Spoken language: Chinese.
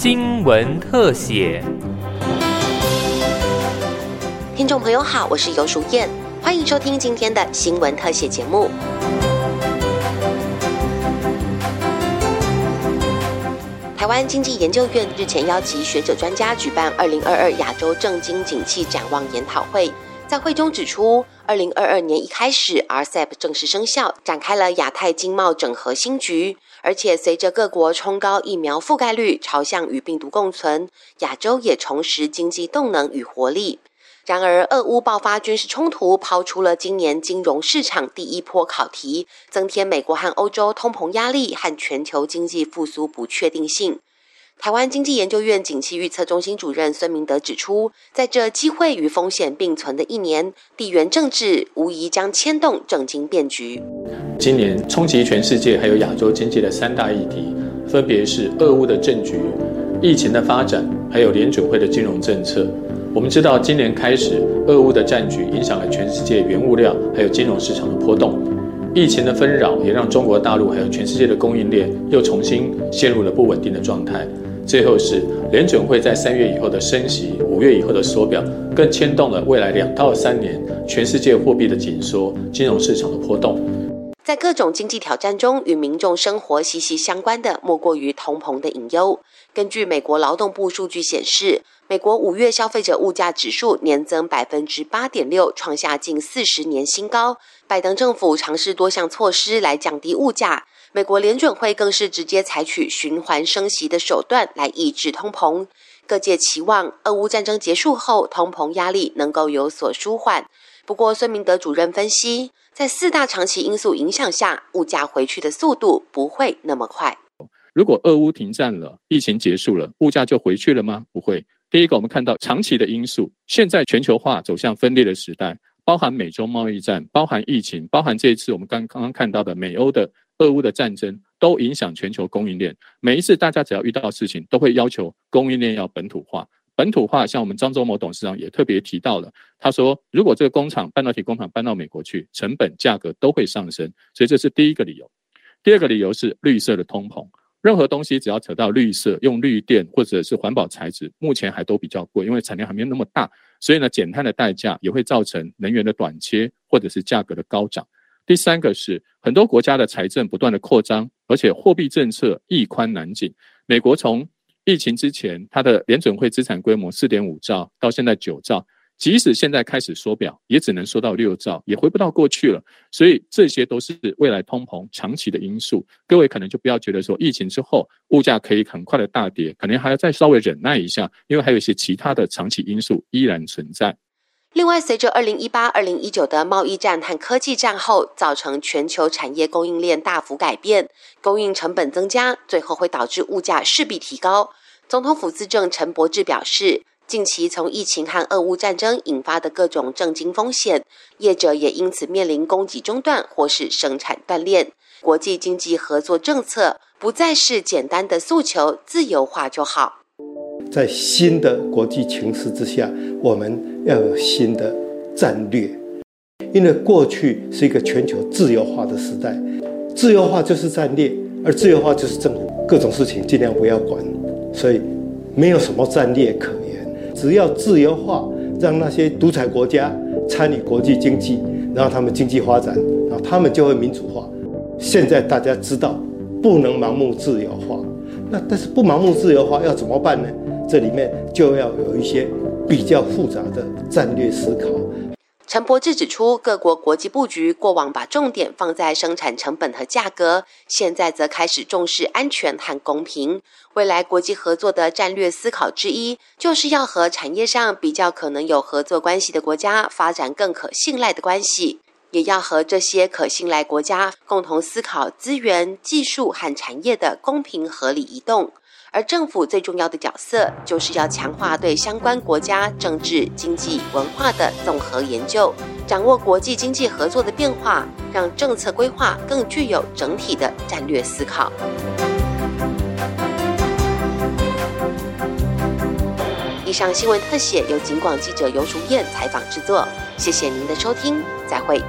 新闻特写。听众朋友好，我是尤淑燕，欢迎收听今天的新闻特写节目。台湾经济研究院日前邀集学者专家举办二零二二亚洲政经景气展望研讨会，在会中指出，二零二二年一开始，RCEP 正式生效，展开了亚太经贸整合新局。而且随着各国冲高疫苗覆盖率，朝向与病毒共存，亚洲也重拾经济动能与活力。然而，俄乌爆发军事冲突，抛出了今年金融市场第一波考题，增添美国和欧洲通膨压力和全球经济复苏不确定性。台湾经济研究院景气预测中心主任孙明德指出，在这机会与风险并存的一年，地缘政治无疑将牵动政经变局。今年冲击全世界还有亚洲经济的三大议题，分别是俄乌的政局、疫情的发展，还有联准会的金融政策。我们知道，今年开始，俄乌的战局影响了全世界原物料还有金融市场的波动。疫情的纷扰也让中国大陆还有全世界的供应链又重新陷入了不稳定的状态。最后是联准会在三月以后的升息，五月以后的缩表，更牵动了未来两到三年全世界货币的紧缩、金融市场的波动。在各种经济挑战中，与民众生活息息相关的，莫过于通膨的隐忧。根据美国劳动部数据显示，美国五月消费者物价指数年增百分之八点六，创下近四十年新高。拜登政府尝试多项措施来降低物价，美国联准会更是直接采取循环升息的手段来抑制通膨。各界期望俄乌战争结束后，通膨压力能够有所舒缓。不过，孙明德主任分析。在四大长期因素影响下，物价回去的速度不会那么快。如果俄乌停战了，疫情结束了，物价就回去了吗？不会。第一个，我们看到长期的因素，现在全球化走向分裂的时代，包含美洲贸易战，包含疫情，包含这一次我们刚刚刚看到的美欧的俄乌的战争，都影响全球供应链。每一次大家只要遇到事情，都会要求供应链要本土化。本土化，像我们张忠谋董事长也特别提到了，他说，如果这个工厂半导体工厂搬到美国去，成本价格都会上升，所以这是第一个理由。第二个理由是绿色的通膨，任何东西只要扯到绿色，用绿电或者是环保材质，目前还都比较贵，因为产量还没有那么大，所以呢，减碳的代价也会造成能源的短缺或者是价格的高涨。第三个是很多国家的财政不断的扩张，而且货币政策易宽难紧，美国从疫情之前，它的联准会资产规模四点五兆，到现在九兆，即使现在开始缩表，也只能缩到六兆，也回不到过去了。所以这些都是未来通膨长期的因素。各位可能就不要觉得说疫情之后物价可以很快的大跌，可能还要再稍微忍耐一下，因为还有一些其他的长期因素依然存在。另外，随着二零一八、二零一九的贸易战和科技战后，造成全球产业供应链大幅改变，供应成本增加，最后会导致物价势必提高。总统府资政陈柏志表示，近期从疫情和俄乌战争引发的各种政经风险，业者也因此面临供给中断或是生产断裂。国际经济合作政策不再是简单的诉求自由化就好。在新的国际情势之下，我们要有新的战略，因为过去是一个全球自由化的时代，自由化就是战略，而自由化就是政府各种事情尽量不要管。所以，没有什么战略可言。只要自由化，让那些独裁国家参与国际经济，然后他们经济发展，然后他们就会民主化。现在大家知道，不能盲目自由化。那但是不盲目自由化要怎么办呢？这里面就要有一些比较复杂的战略思考。陈柏志指出，各国国际布局过往把重点放在生产成本和价格，现在则开始重视安全和公平。未来国际合作的战略思考之一，就是要和产业上比较可能有合作关系的国家发展更可信赖的关系，也要和这些可信赖国家共同思考资源、技术和产业的公平合理移动。而政府最重要的角色，就是要强化对相关国家政治、经济、文化的综合研究，掌握国际经济合作的变化，让政策规划更具有整体的战略思考。以上新闻特写由警广记者尤淑燕采访制作，谢谢您的收听，再会。